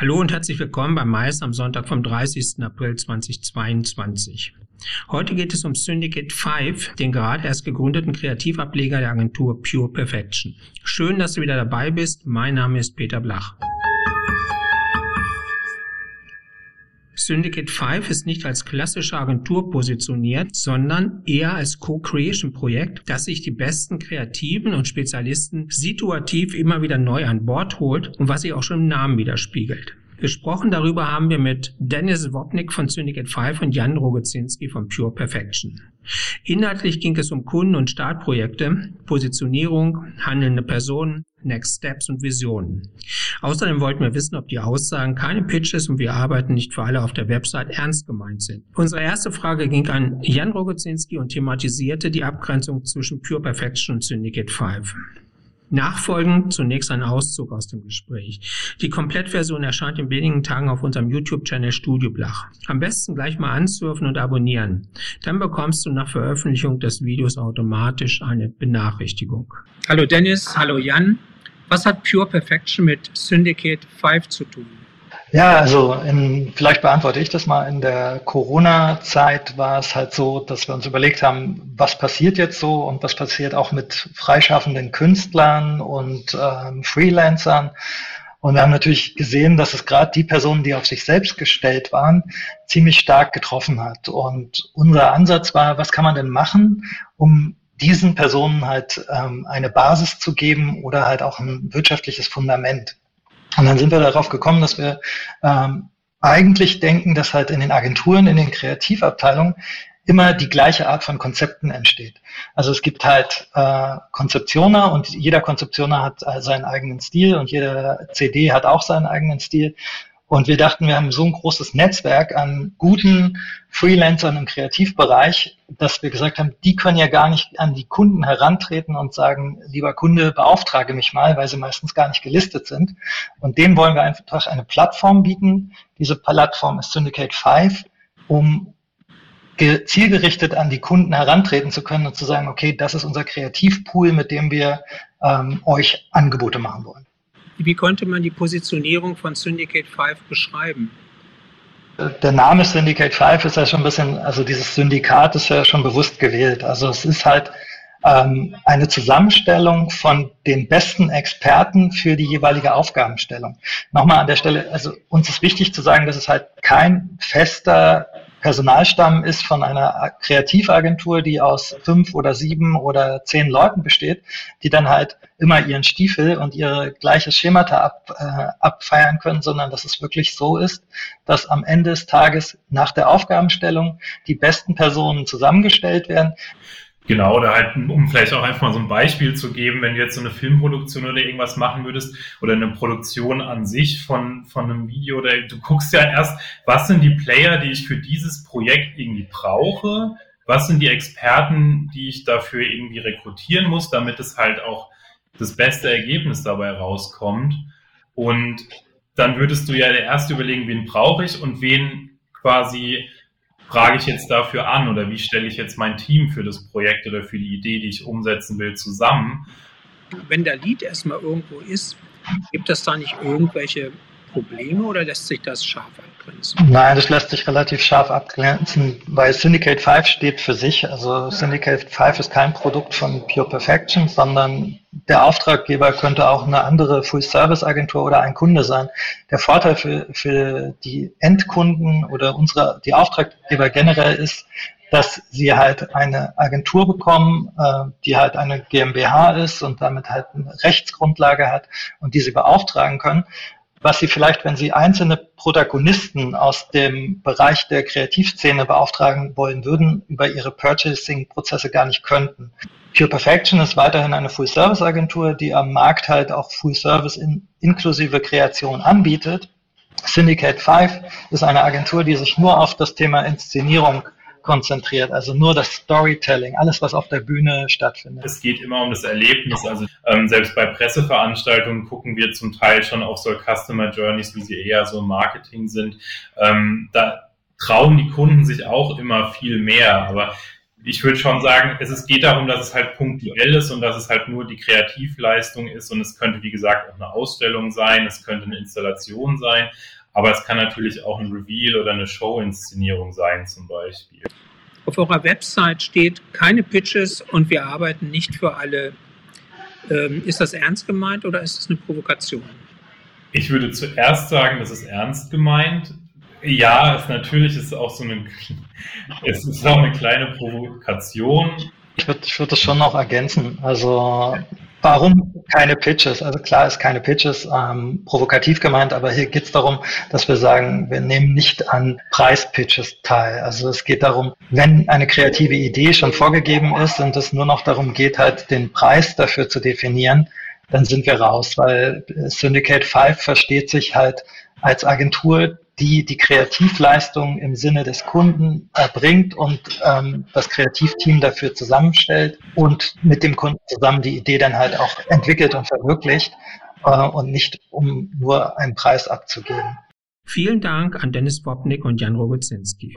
Hallo und herzlich willkommen beim Mais am Sonntag vom 30. April 2022. Heute geht es um Syndicate 5, den gerade erst gegründeten Kreativableger der Agentur Pure Perfection. Schön, dass du wieder dabei bist. Mein Name ist Peter Blach. Syndicate 5 ist nicht als klassische Agentur positioniert, sondern eher als Co-Creation-Projekt, das sich die besten Kreativen und Spezialisten situativ immer wieder neu an Bord holt und was sich auch schon im Namen widerspiegelt. Gesprochen darüber haben wir mit Dennis Wopnik von Syndicate 5 und Jan Rogozinski von Pure Perfection. Inhaltlich ging es um Kunden- und Startprojekte, Positionierung, handelnde Personen, Next Steps und Visionen. Außerdem wollten wir wissen, ob die Aussagen keine Pitches und wir arbeiten nicht für alle auf der Website ernst gemeint sind. Unsere erste Frage ging an Jan Rogozinski und thematisierte die Abgrenzung zwischen Pure Perfection und Syndicate 5. Nachfolgend zunächst ein Auszug aus dem Gespräch. Die Komplettversion erscheint in wenigen Tagen auf unserem YouTube-Channel Studio Blach. Am besten gleich mal ansurfen und abonnieren. Dann bekommst du nach Veröffentlichung des Videos automatisch eine Benachrichtigung. Hallo Dennis, hallo Jan. Was hat Pure Perfection mit Syndicate 5 zu tun? Ja, also in, vielleicht beantworte ich das mal. In der Corona-Zeit war es halt so, dass wir uns überlegt haben, was passiert jetzt so und was passiert auch mit freischaffenden Künstlern und ähm, Freelancern. Und wir haben natürlich gesehen, dass es gerade die Personen, die auf sich selbst gestellt waren, ziemlich stark getroffen hat. Und unser Ansatz war, was kann man denn machen, um diesen Personen halt ähm, eine Basis zu geben oder halt auch ein wirtschaftliches Fundament. Und dann sind wir darauf gekommen, dass wir ähm, eigentlich denken, dass halt in den Agenturen, in den Kreativabteilungen immer die gleiche Art von Konzepten entsteht. Also es gibt halt äh, Konzeptioner und jeder Konzeptioner hat äh, seinen eigenen Stil und jeder CD hat auch seinen eigenen Stil. Und wir dachten, wir haben so ein großes Netzwerk an guten Freelancern im Kreativbereich, dass wir gesagt haben, die können ja gar nicht an die Kunden herantreten und sagen, lieber Kunde, beauftrage mich mal, weil sie meistens gar nicht gelistet sind. Und dem wollen wir einfach eine Plattform bieten. Diese Plattform ist Syndicate 5, um zielgerichtet an die Kunden herantreten zu können und zu sagen, okay, das ist unser Kreativpool, mit dem wir ähm, euch Angebote machen wollen. Wie konnte man die Positionierung von Syndicate 5 beschreiben? Der Name Syndicate 5 ist ja schon ein bisschen, also dieses Syndikat ist ja schon bewusst gewählt. Also es ist halt ähm, eine Zusammenstellung von den besten Experten für die jeweilige Aufgabenstellung. Nochmal an der Stelle, also uns ist wichtig zu sagen, dass es halt kein fester Personalstamm ist von einer Kreativagentur, die aus fünf oder sieben oder zehn Leuten besteht, die dann halt immer ihren Stiefel und ihre gleiche Schemata ab, äh, abfeiern können, sondern dass es wirklich so ist, dass am Ende des Tages nach der Aufgabenstellung die besten Personen zusammengestellt werden. Genau, oder halt, um vielleicht auch einfach mal so ein Beispiel zu geben, wenn du jetzt so eine Filmproduktion oder irgendwas machen würdest oder eine Produktion an sich von, von einem Video oder du guckst ja erst, was sind die Player, die ich für dieses Projekt irgendwie brauche? Was sind die Experten, die ich dafür irgendwie rekrutieren muss, damit es halt auch das beste Ergebnis dabei rauskommt? Und dann würdest du ja erst überlegen, wen brauche ich und wen quasi frage ich jetzt dafür an oder wie stelle ich jetzt mein Team für das Projekt oder für die Idee, die ich umsetzen will, zusammen? Wenn der Lead erstmal irgendwo ist, gibt es da nicht irgendwelche Probleme oder lässt sich das scharf abgrenzen? Nein, das lässt sich relativ scharf abgrenzen, weil Syndicate 5 steht für sich. Also Syndicate 5 ist kein Produkt von Pure Perfection, sondern der Auftraggeber könnte auch eine andere Full-Service-Agentur oder ein Kunde sein. Der Vorteil für, für die Endkunden oder unsere, die Auftraggeber generell ist, dass sie halt eine Agentur bekommen, äh, die halt eine GmbH ist und damit halt eine Rechtsgrundlage hat und die sie beauftragen können was sie vielleicht, wenn sie einzelne Protagonisten aus dem Bereich der Kreativszene beauftragen wollen würden, über ihre Purchasing-Prozesse gar nicht könnten. Pure Perfection ist weiterhin eine Full-Service-Agentur, die am Markt halt auch Full-Service in, inklusive Kreation anbietet. Syndicate 5 ist eine Agentur, die sich nur auf das Thema Inszenierung konzentriert, also nur das Storytelling, alles, was auf der Bühne stattfindet. Es geht immer um das Erlebnis. Also ähm, selbst bei Presseveranstaltungen gucken wir zum Teil schon auf so Customer Journeys, wie sie eher so im Marketing sind. Ähm, da trauen die Kunden sich auch immer viel mehr, aber ich würde schon sagen, es ist, geht darum, dass es halt punktuell ist und dass es halt nur die Kreativleistung ist und es könnte, wie gesagt, auch eine Ausstellung sein, es könnte eine Installation sein, aber es kann natürlich auch ein Reveal oder eine Show-Inszenierung sein zum Beispiel. Auf eurer Website steht keine Pitches und wir arbeiten nicht für alle. Ähm, ist das ernst gemeint oder ist das eine Provokation? Ich würde zuerst sagen, das ist ernst gemeint. Ja, es natürlich ist auch so eine, es ist auch eine kleine Provokation. Ich würde, ich würde das schon noch ergänzen. Also Warum keine Pitches? Also klar ist keine Pitches ähm, provokativ gemeint, aber hier geht es darum, dass wir sagen, wir nehmen nicht an Preispitches teil. Also es geht darum, wenn eine kreative Idee schon vorgegeben ist und es nur noch darum geht, halt den Preis dafür zu definieren, dann sind wir raus, weil Syndicate 5 versteht sich halt als Agentur, die die Kreativleistung im Sinne des Kunden erbringt und ähm, das Kreativteam dafür zusammenstellt und mit dem Kunden zusammen die Idee dann halt auch entwickelt und verwirklicht äh, und nicht um nur einen Preis abzugeben. Vielen Dank an Dennis Bobnik und Jan Rogozinski.